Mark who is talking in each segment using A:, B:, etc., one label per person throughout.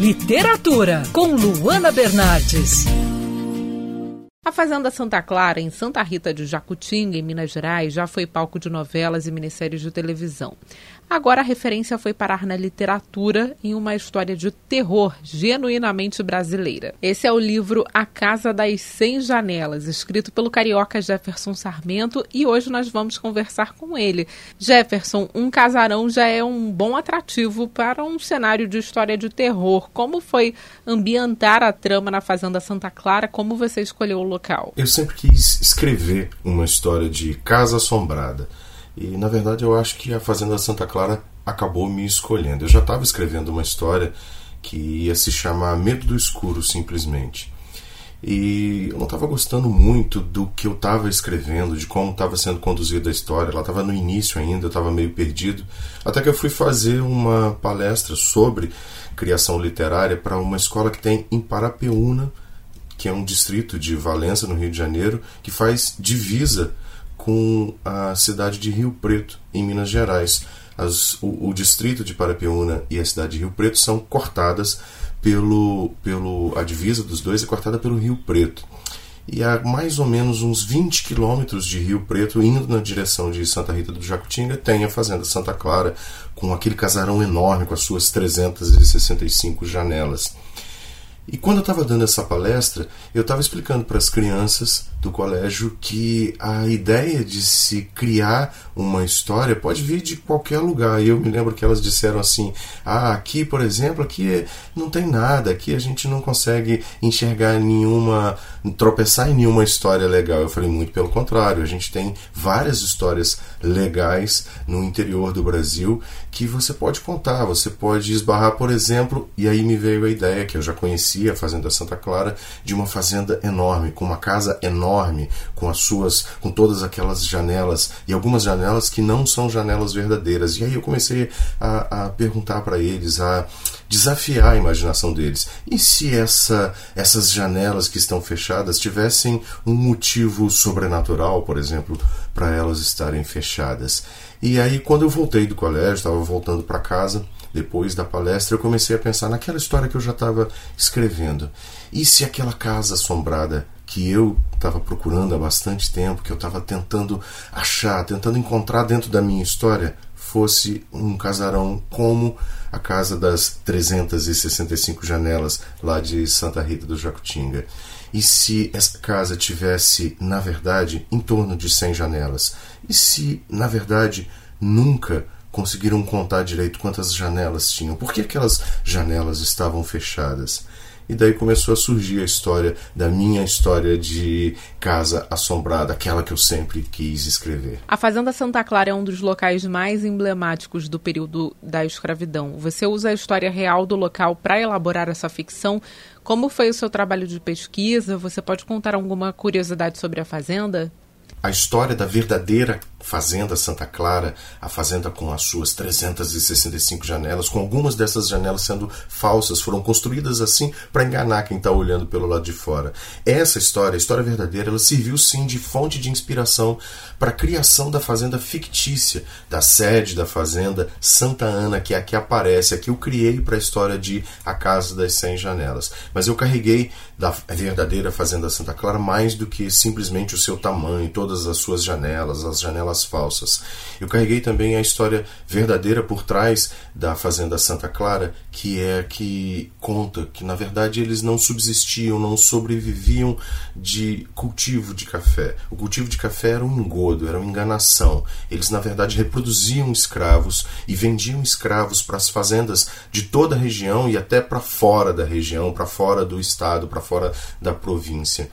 A: Literatura, com Luana Bernardes.
B: A Fazenda Santa Clara, em Santa Rita de Jacutinga, em Minas Gerais, já foi palco de novelas e minisséries de televisão. Agora a referência foi parar na literatura em uma história de terror genuinamente brasileira. Esse é o livro A Casa das Cem Janelas, escrito pelo carioca Jefferson Sarmento, e hoje nós vamos conversar com ele. Jefferson, um casarão já é um bom atrativo para um cenário de história de terror. Como foi ambientar a trama na Fazenda Santa Clara? Como você escolheu o local?
C: Eu sempre quis escrever uma história de casa assombrada. E na verdade eu acho que a Fazenda Santa Clara acabou me escolhendo. Eu já estava escrevendo uma história que ia se chamar Medo do Escuro, simplesmente. E eu não estava gostando muito do que eu estava escrevendo, de como estava sendo conduzida a história. Ela estava no início ainda, eu estava meio perdido. Até que eu fui fazer uma palestra sobre criação literária para uma escola que tem em Parapeúna, que é um distrito de Valença, no Rio de Janeiro, que faz divisa com a cidade de Rio Preto, em Minas Gerais. As, o, o, distrito de Parapeúna e a cidade de Rio Preto são cortadas pelo, pelo a divisa dos dois é cortada pelo Rio Preto. E há mais ou menos uns 20 quilômetros de Rio Preto, indo na direção de Santa Rita do Jacutinga, tem a Fazenda Santa Clara, com aquele casarão enorme com as suas 365 janelas. E quando eu estava dando essa palestra, eu estava explicando para as crianças do colégio que a ideia de se criar uma história pode vir de qualquer lugar. E eu me lembro que elas disseram assim: ah, aqui, por exemplo, aqui não tem nada, aqui a gente não consegue enxergar nenhuma, tropeçar em nenhuma história legal. Eu falei: muito pelo contrário, a gente tem várias histórias legais no interior do Brasil que você pode contar, você pode esbarrar, por exemplo, e aí me veio a ideia que eu já a Fazenda Santa Clara, de uma fazenda enorme, com uma casa enorme enorme, com as suas, com todas aquelas janelas e algumas janelas que não são janelas verdadeiras. E aí eu comecei a, a perguntar para eles, a desafiar a imaginação deles. E se essa, essas janelas que estão fechadas tivessem um motivo sobrenatural, por exemplo, para elas estarem fechadas? E aí, quando eu voltei do colégio, estava voltando para casa, depois da palestra, eu comecei a pensar naquela história que eu já estava escrevendo. E se aquela casa assombrada que eu estava procurando há bastante tempo, que eu estava tentando achar, tentando encontrar dentro da minha história, fosse um casarão como a casa das 365 janelas lá de Santa Rita do Jacutinga. E se essa casa tivesse, na verdade, em torno de 100 janelas? E se, na verdade, nunca conseguiram contar direito quantas janelas tinham? Por que aquelas janelas estavam fechadas? E daí começou a surgir a história da minha história de casa assombrada, aquela que eu sempre quis escrever.
B: A Fazenda Santa Clara é um dos locais mais emblemáticos do período da escravidão. Você usa a história real do local para elaborar essa ficção. Como foi o seu trabalho de pesquisa? Você pode contar alguma curiosidade sobre a fazenda?
C: A história da verdadeira Fazenda Santa Clara, a fazenda com as suas 365 janelas, com algumas dessas janelas sendo falsas, foram construídas assim para enganar quem está olhando pelo lado de fora. Essa história, a história verdadeira, ela serviu sim de fonte de inspiração para a criação da fazenda fictícia, da sede da fazenda Santa Ana, que é a que aparece, a que eu criei para a história de A Casa das 100 Janelas. Mas eu carreguei da verdadeira Fazenda Santa Clara mais do que simplesmente o seu tamanho, todas as suas janelas, as janelas falsas. Eu carreguei também a história verdadeira por trás da Fazenda Santa Clara, que é que conta que na verdade eles não subsistiam, não sobreviviam de cultivo de café. O cultivo de café era um engodo, era uma enganação. Eles na verdade reproduziam escravos e vendiam escravos para as fazendas de toda a região e até para fora da região, para fora do estado, para fora da província.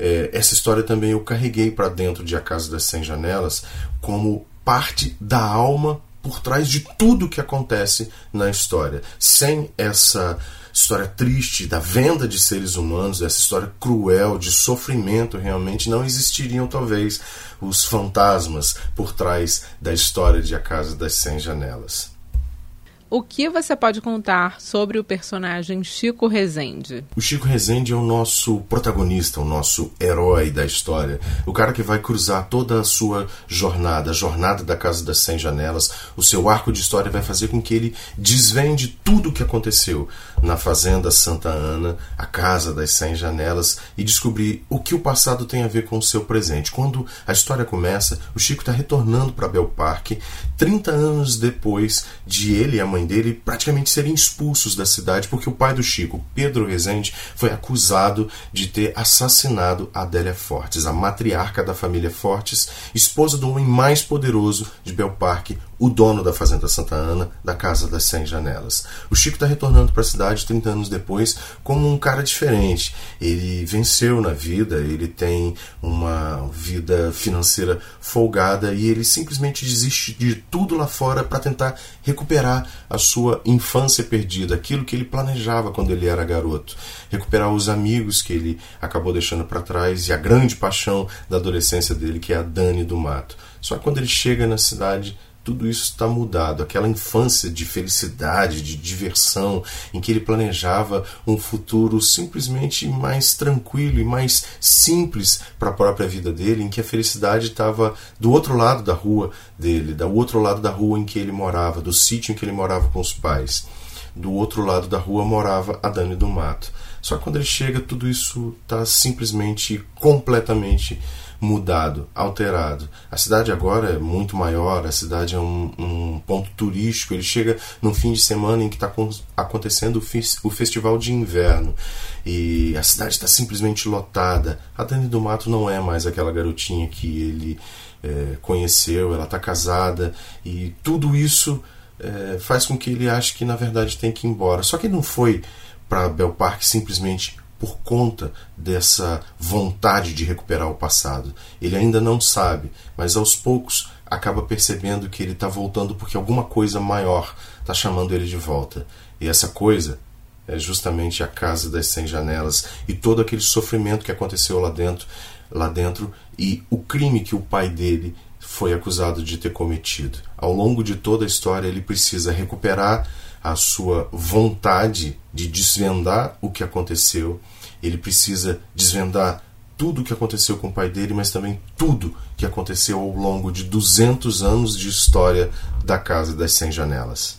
C: É, essa história também eu carreguei para dentro de A Casa das Cem Janelas como parte da alma por trás de tudo que acontece na história. Sem essa história triste da venda de seres humanos, essa história cruel de sofrimento, realmente não existiriam talvez os fantasmas por trás da história de A Casa das Cem Janelas.
B: O que você pode contar sobre o personagem Chico Rezende?
C: O Chico Rezende é o nosso protagonista, o nosso herói da história. O cara que vai cruzar toda a sua jornada, a jornada da Casa das Cem Janelas. O seu arco de história vai fazer com que ele desvende tudo o que aconteceu na Fazenda Santa Ana, a Casa das Cem Janelas, e descobrir o que o passado tem a ver com o seu presente. Quando a história começa, o Chico está retornando para Bel Parque, 30 anos depois de ele e a mãe mãe dele praticamente serem expulsos da cidade porque o pai do Chico, Pedro Rezende, foi acusado de ter assassinado Adélia Fortes, a matriarca da família Fortes, esposa do homem mais poderoso de Belparque, o dono da Fazenda Santa Ana, da Casa das Cem Janelas. O Chico está retornando para a cidade 30 anos depois como um cara diferente. Ele venceu na vida, ele tem uma vida financeira folgada e ele simplesmente desiste de tudo lá fora para tentar recuperar a sua infância perdida, aquilo que ele planejava quando ele era garoto, recuperar os amigos que ele acabou deixando para trás e a grande paixão da adolescência dele, que é a Dani do Mato. Só que quando ele chega na cidade, tudo isso está mudado. Aquela infância de felicidade, de diversão, em que ele planejava um futuro simplesmente mais tranquilo e mais simples para a própria vida dele, em que a felicidade estava do outro lado da rua dele, do outro lado da rua em que ele morava, do sítio em que ele morava com os pais. Do outro lado da rua morava a Dani do Mato. Só que quando ele chega, tudo isso está simplesmente completamente mudado, alterado. A cidade agora é muito maior, a cidade é um, um ponto turístico. Ele chega num fim de semana em que está acontecendo o, o festival de inverno e a cidade está simplesmente lotada. A Dani do Mato não é mais aquela garotinha que ele é, conheceu, ela está casada e tudo isso é, faz com que ele ache que na verdade tem que ir embora. Só que ele não foi para Bel Parque simplesmente por conta dessa vontade de recuperar o passado. Ele ainda não sabe, mas aos poucos acaba percebendo que ele está voltando porque alguma coisa maior está chamando ele de volta. E essa coisa é justamente a casa das cem janelas e todo aquele sofrimento que aconteceu lá dentro, lá dentro e o crime que o pai dele foi acusado de ter cometido. Ao longo de toda a história, ele precisa recuperar a sua vontade de desvendar o que aconteceu. Ele precisa desvendar tudo o que aconteceu com o pai dele, mas também tudo que aconteceu ao longo de 200 anos de história da Casa das Cem Janelas.